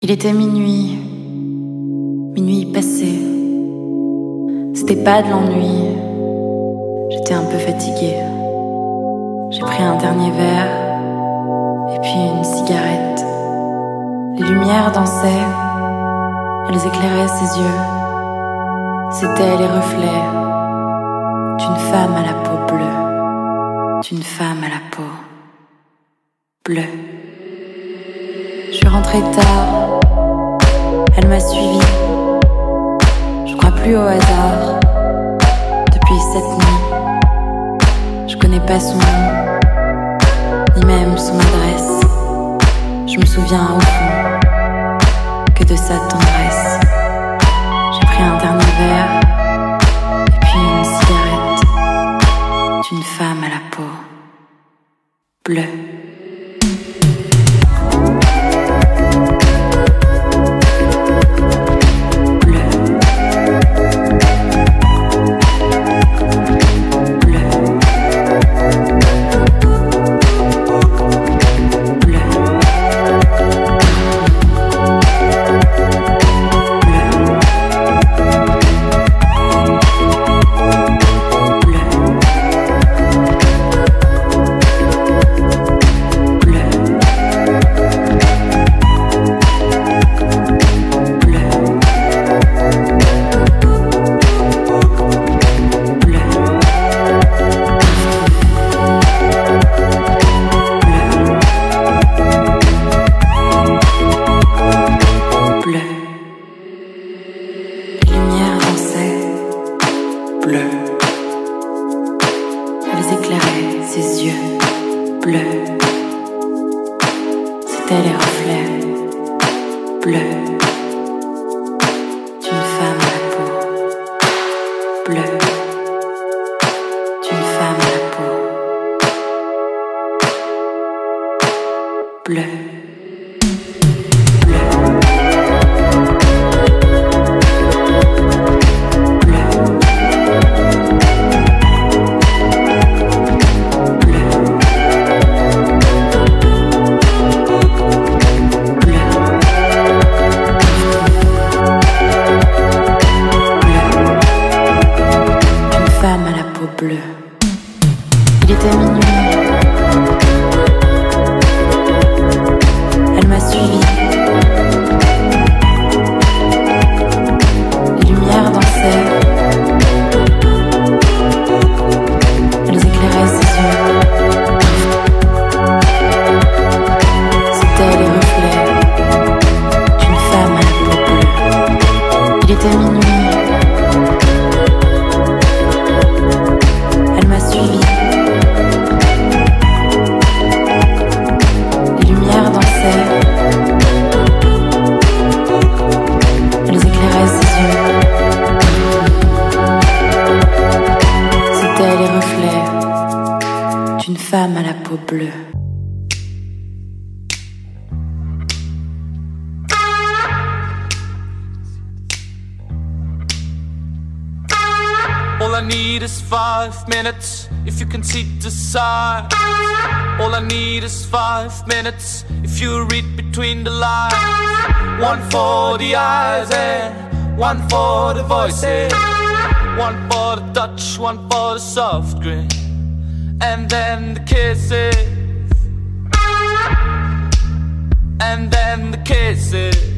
Il était minuit, minuit passé. C'était pas de l'ennui, j'étais un peu fatiguée. J'ai pris un dernier verre et puis une cigarette. Les lumières dansaient, elles éclairaient ses yeux. C'étaient les reflets d'une femme à la peau bleue, d'une femme à la peau bleue. Suis rentrée tard, elle m'a suivi. Je crois plus au hasard depuis cette nuit. Je connais pas son nom, ni même son adresse. Je me souviens au fond que de sa tendresse. J'ai pris un dernier verre et puis une cigarette d'une femme à la peau bleue. tes yeux bleus. C'était les reflets bleus. five minutes if you read between the lines. One for the eyes and one for the voices. Eh? One for the touch, one for the soft grin. And then the kisses. And then the kisses.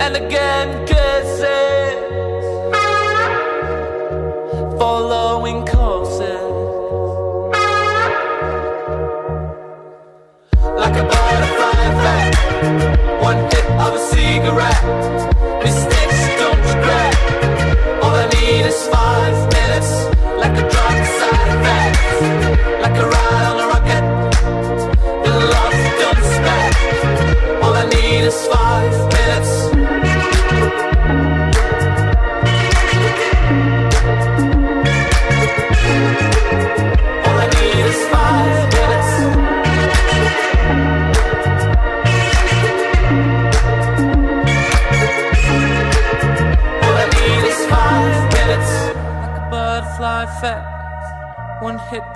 and again kisses, following courses. Like a butterfly effect, one hit of a cigarette, mistakes don't regret. All I need is five minutes, like a drug side effect, like a ride on a rocket. The love don't spend. All I need is five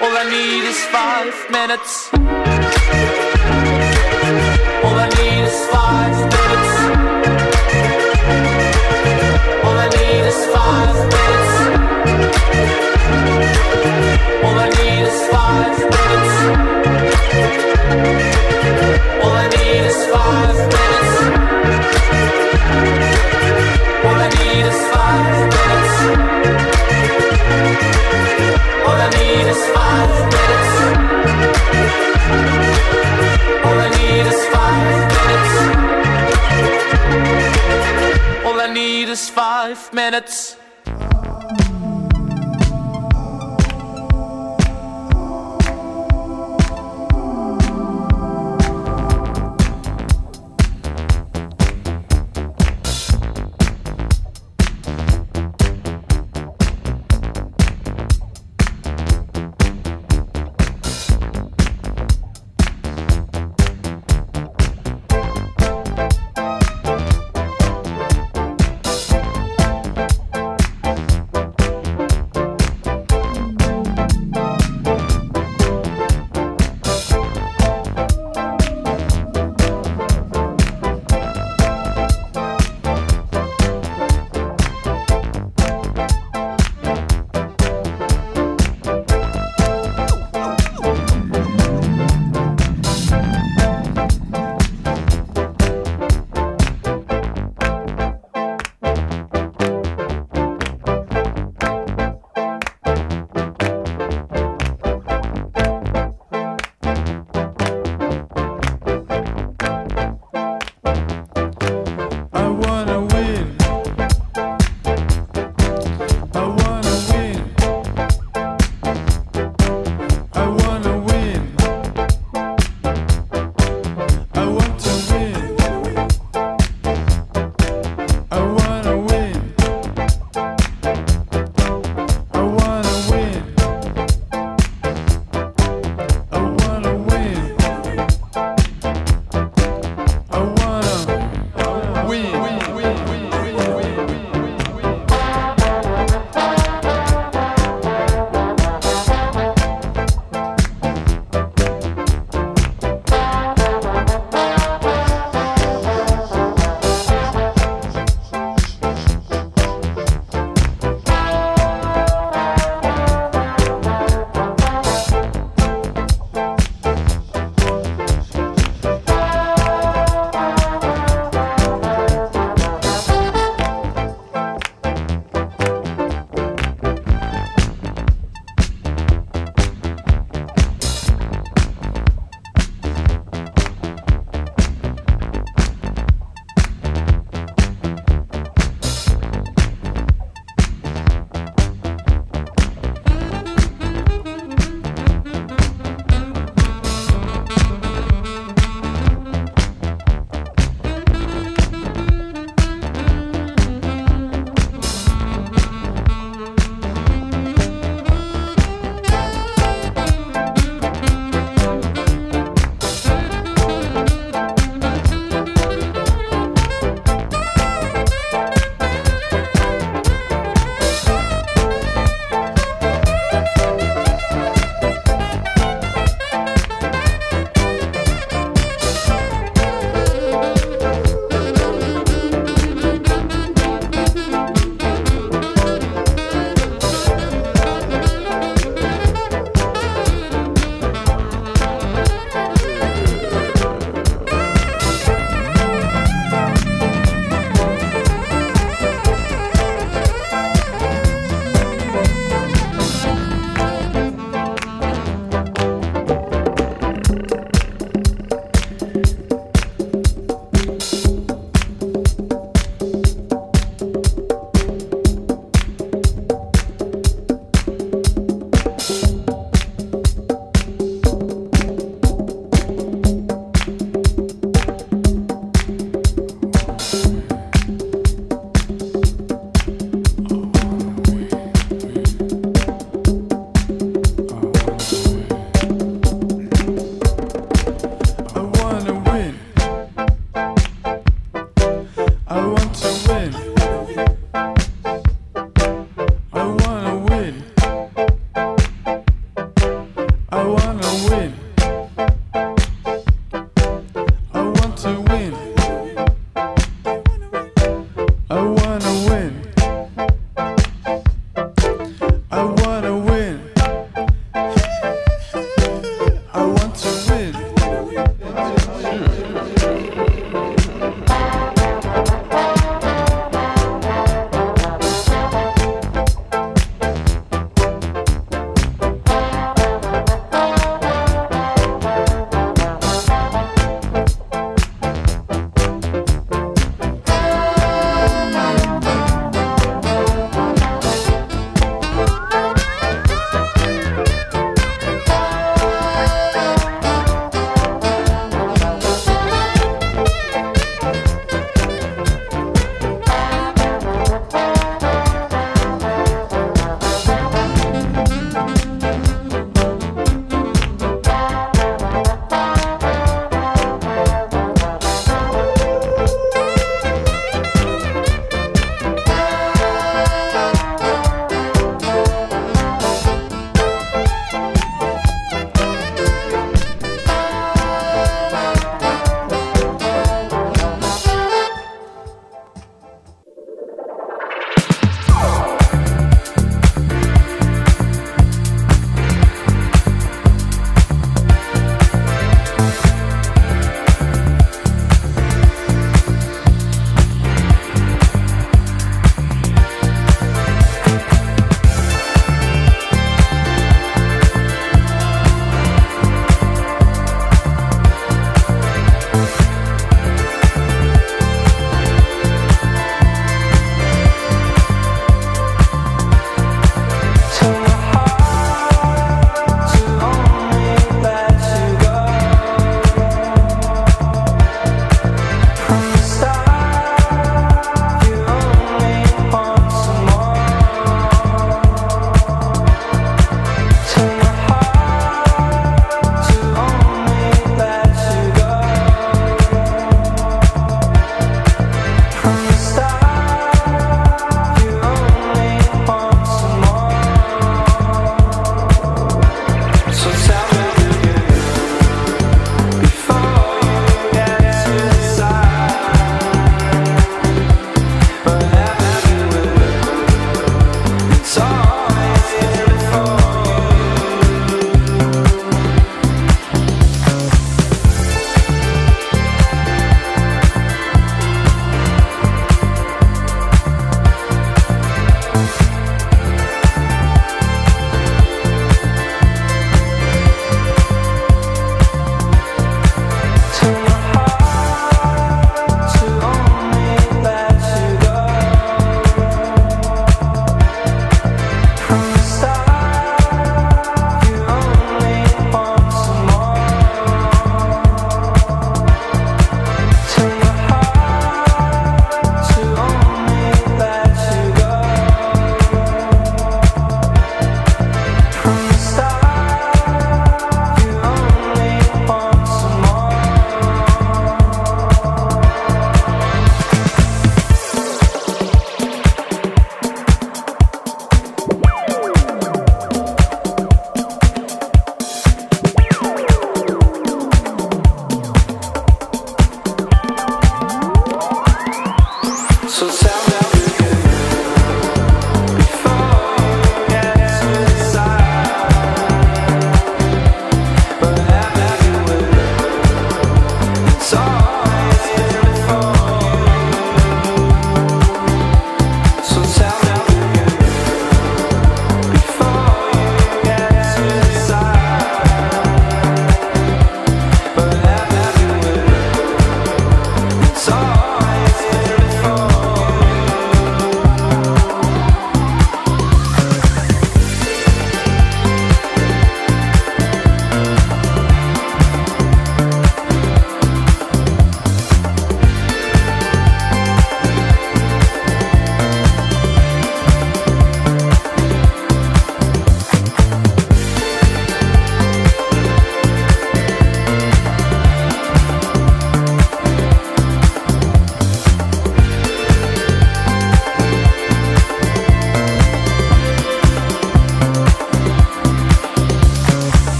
All I need is five minutes. Five minutes.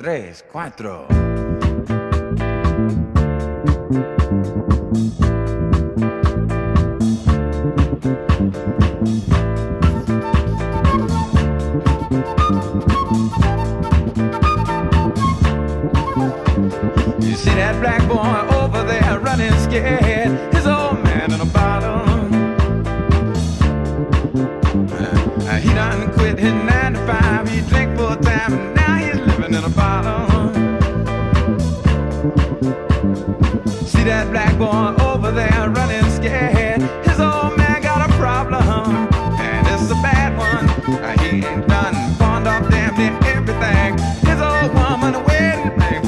tres, cuatro. You see that black boy over there running scared.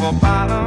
over bottom.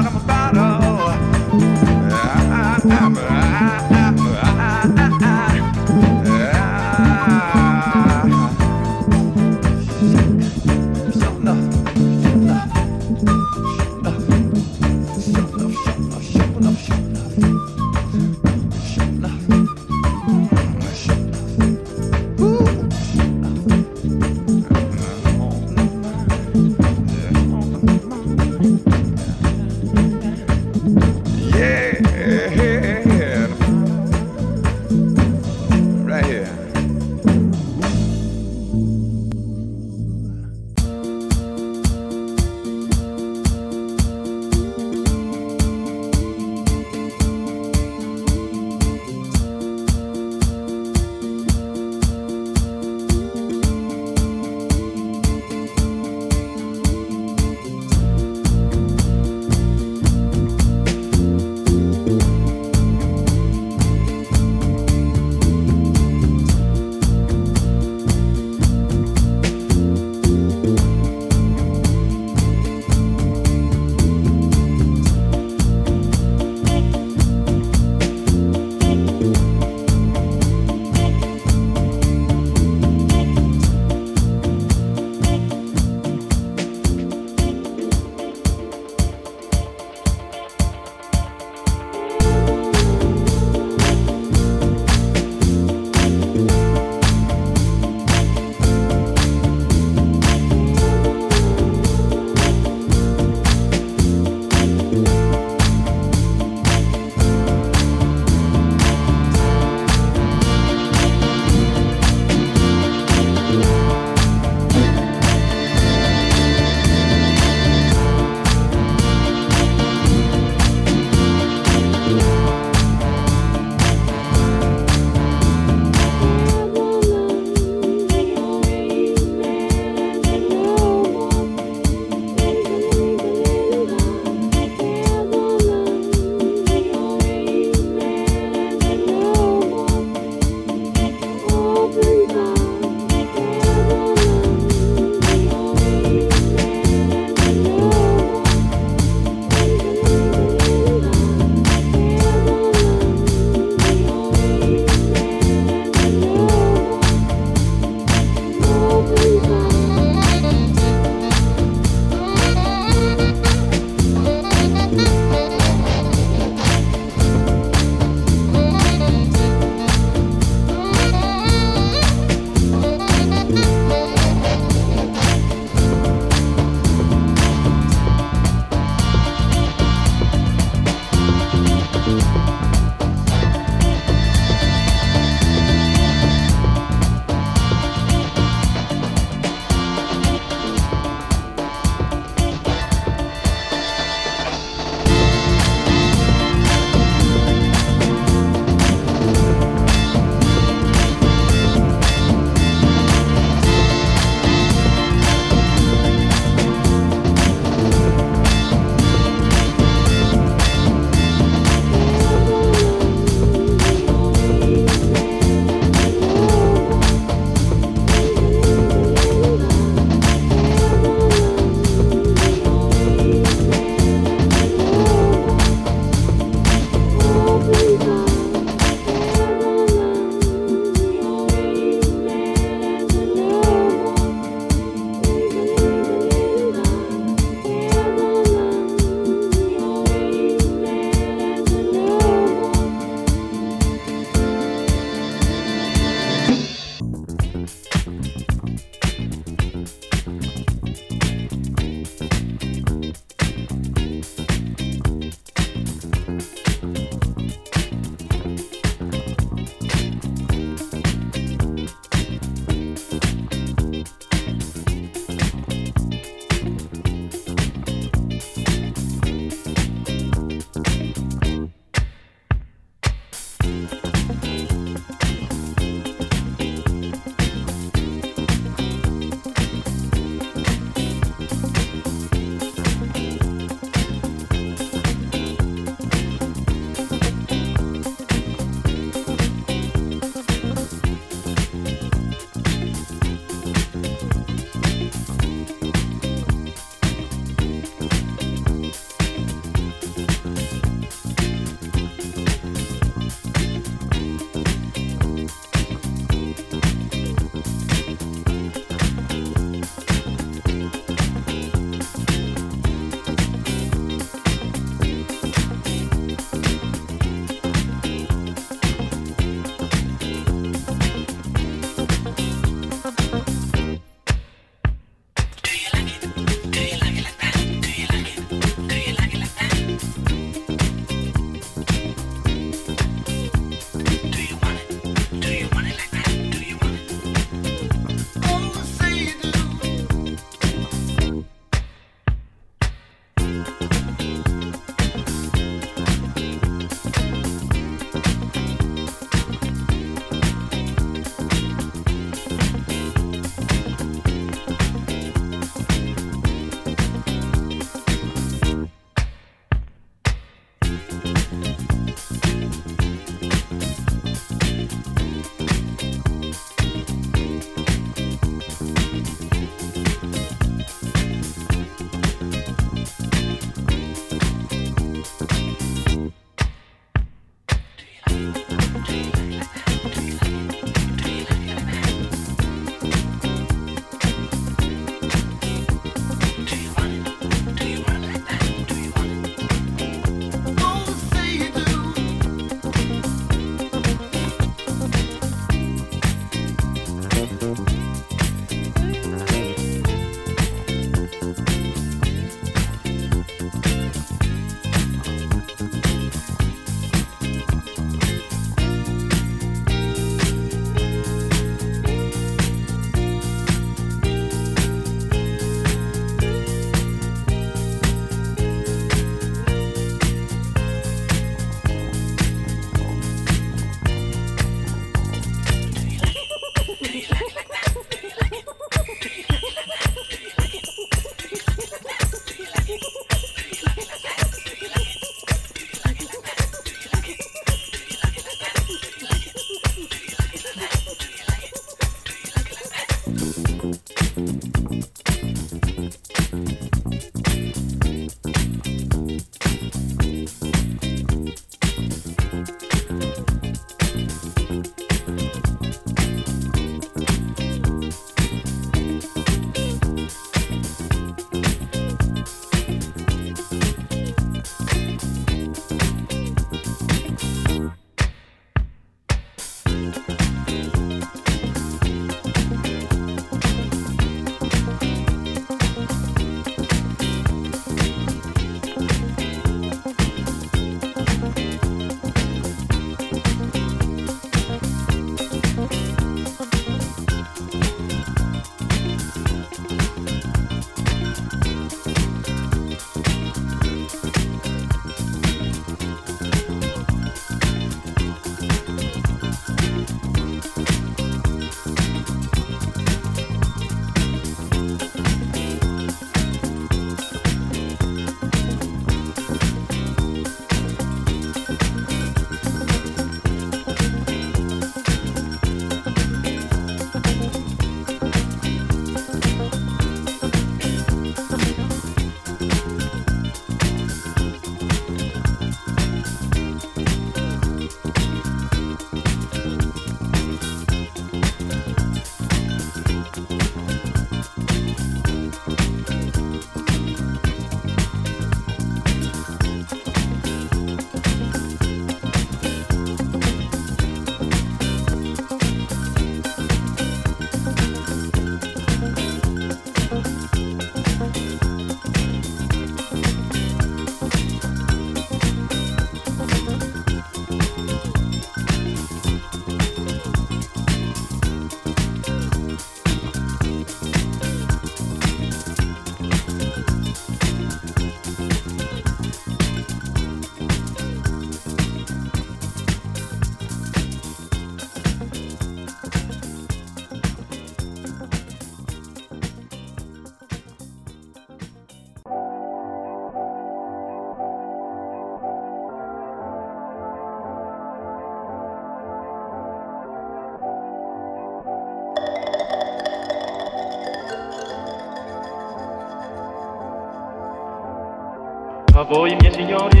Voi miei signori,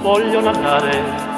voglio narrare.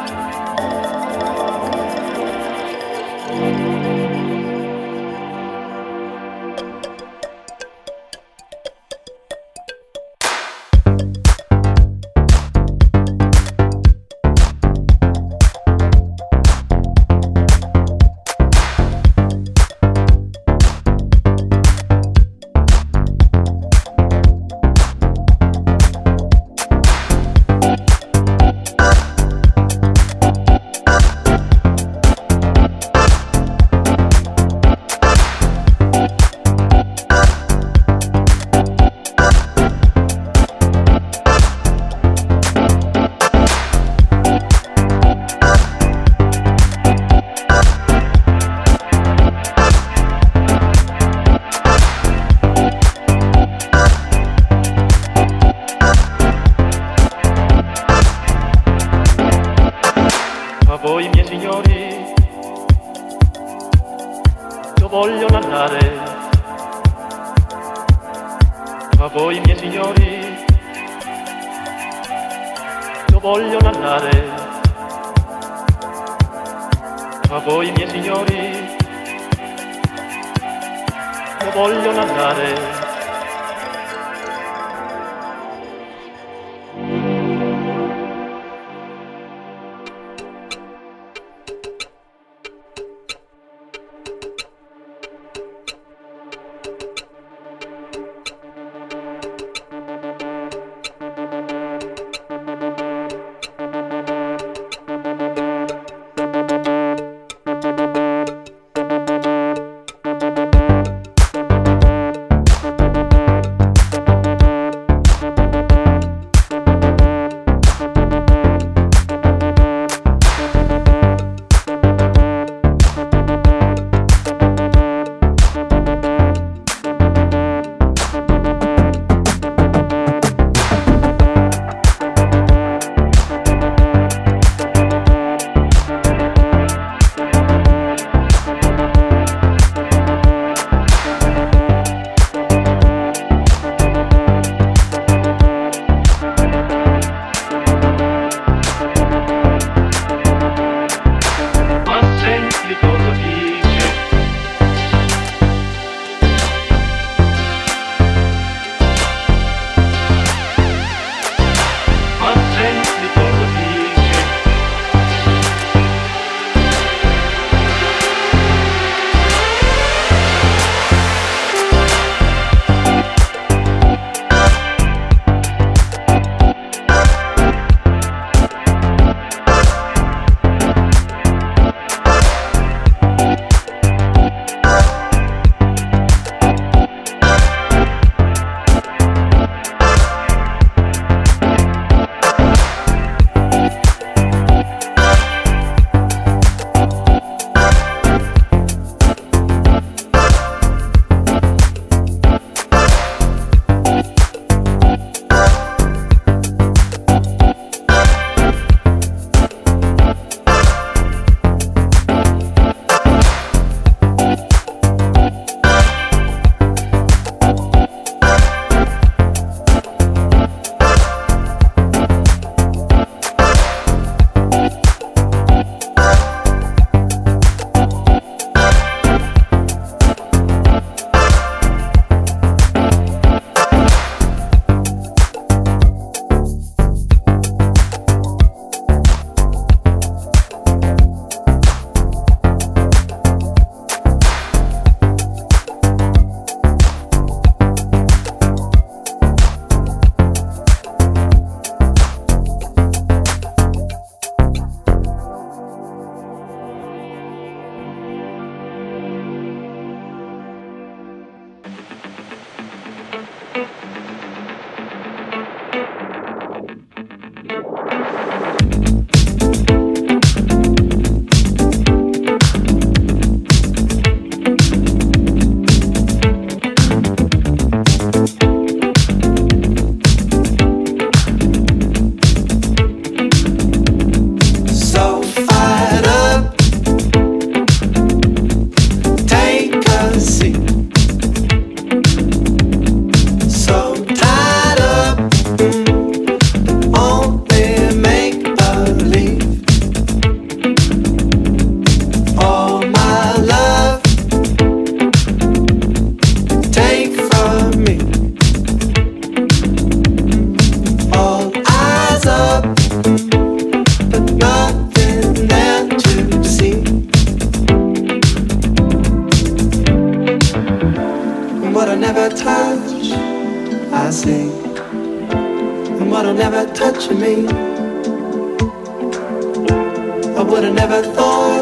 Would have never thought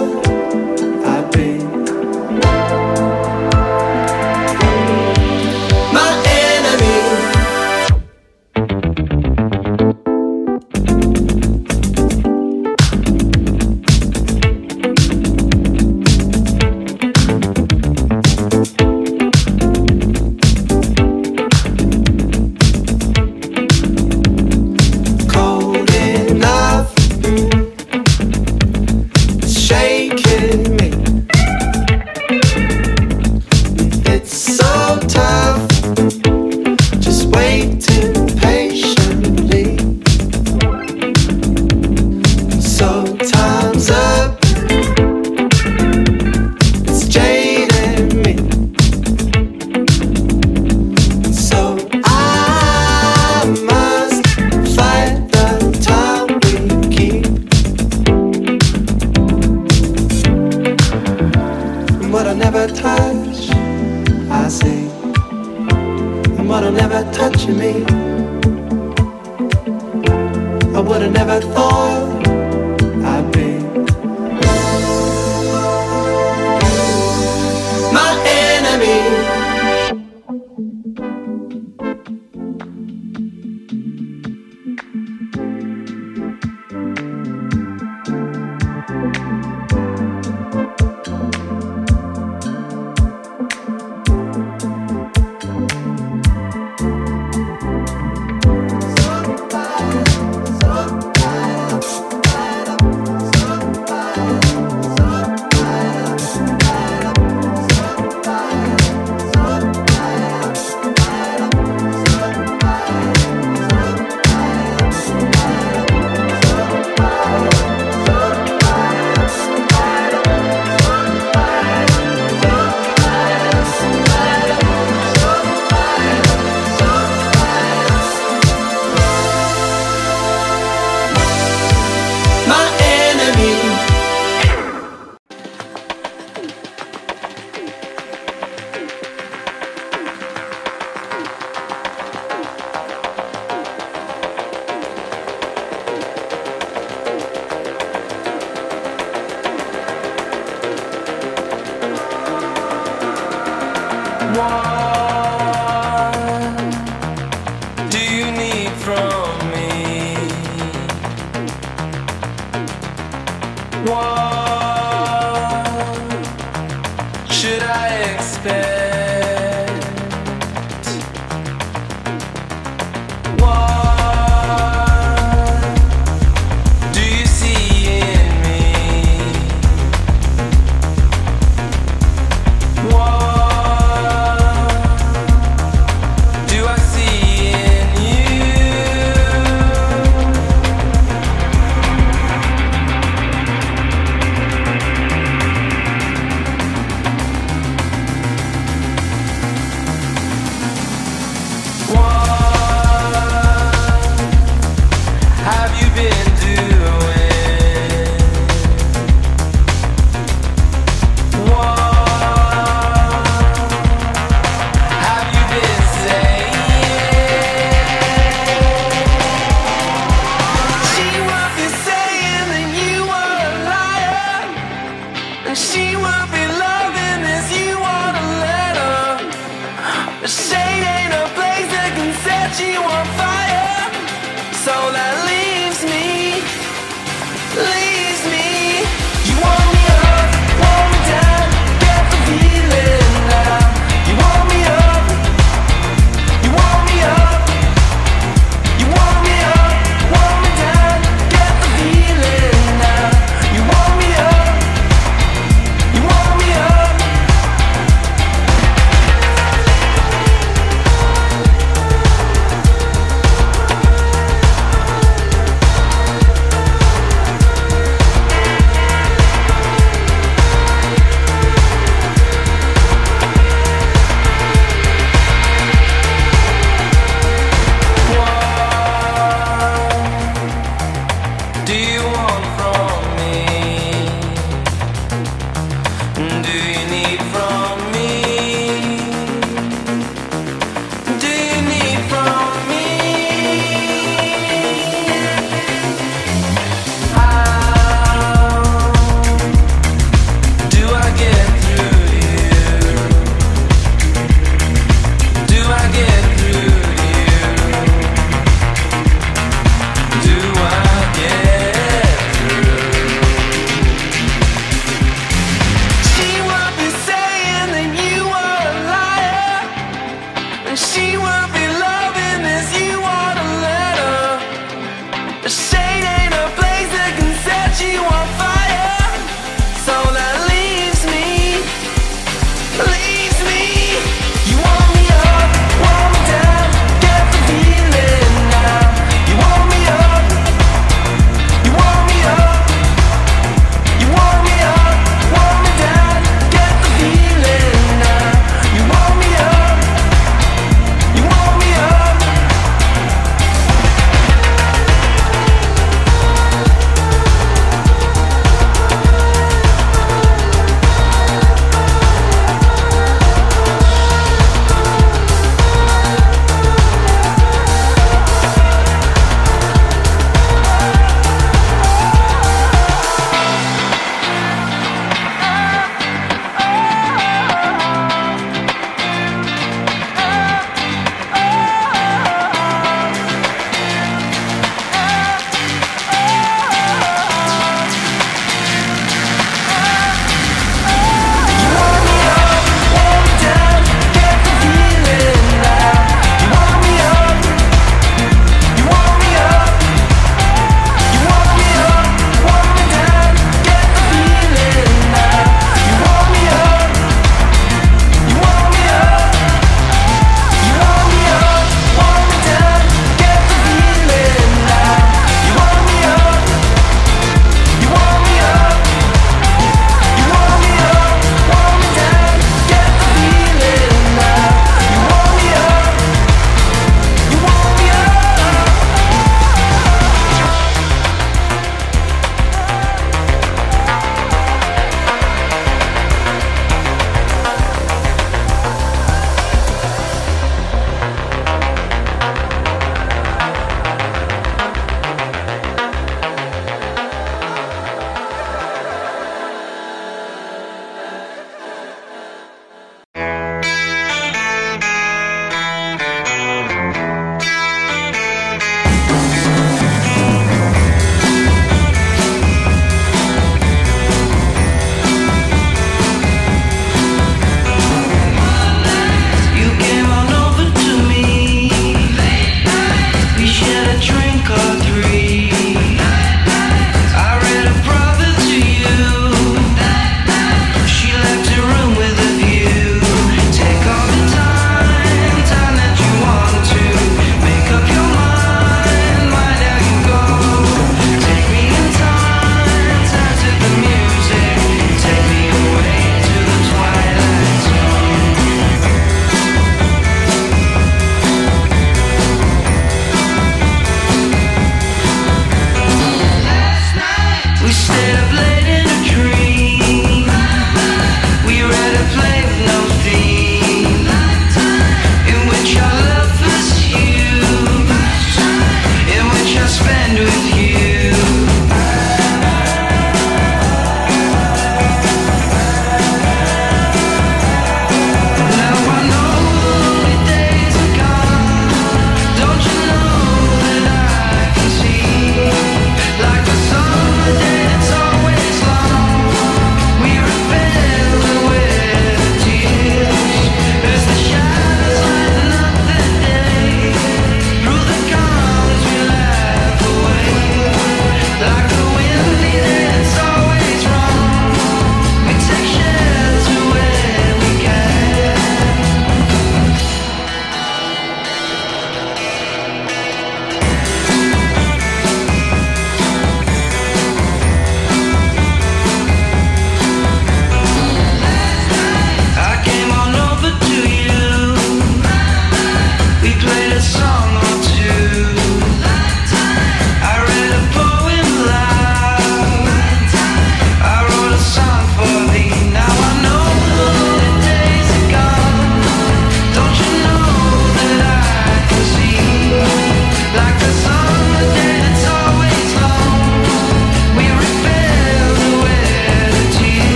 me there.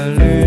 Hallelujah.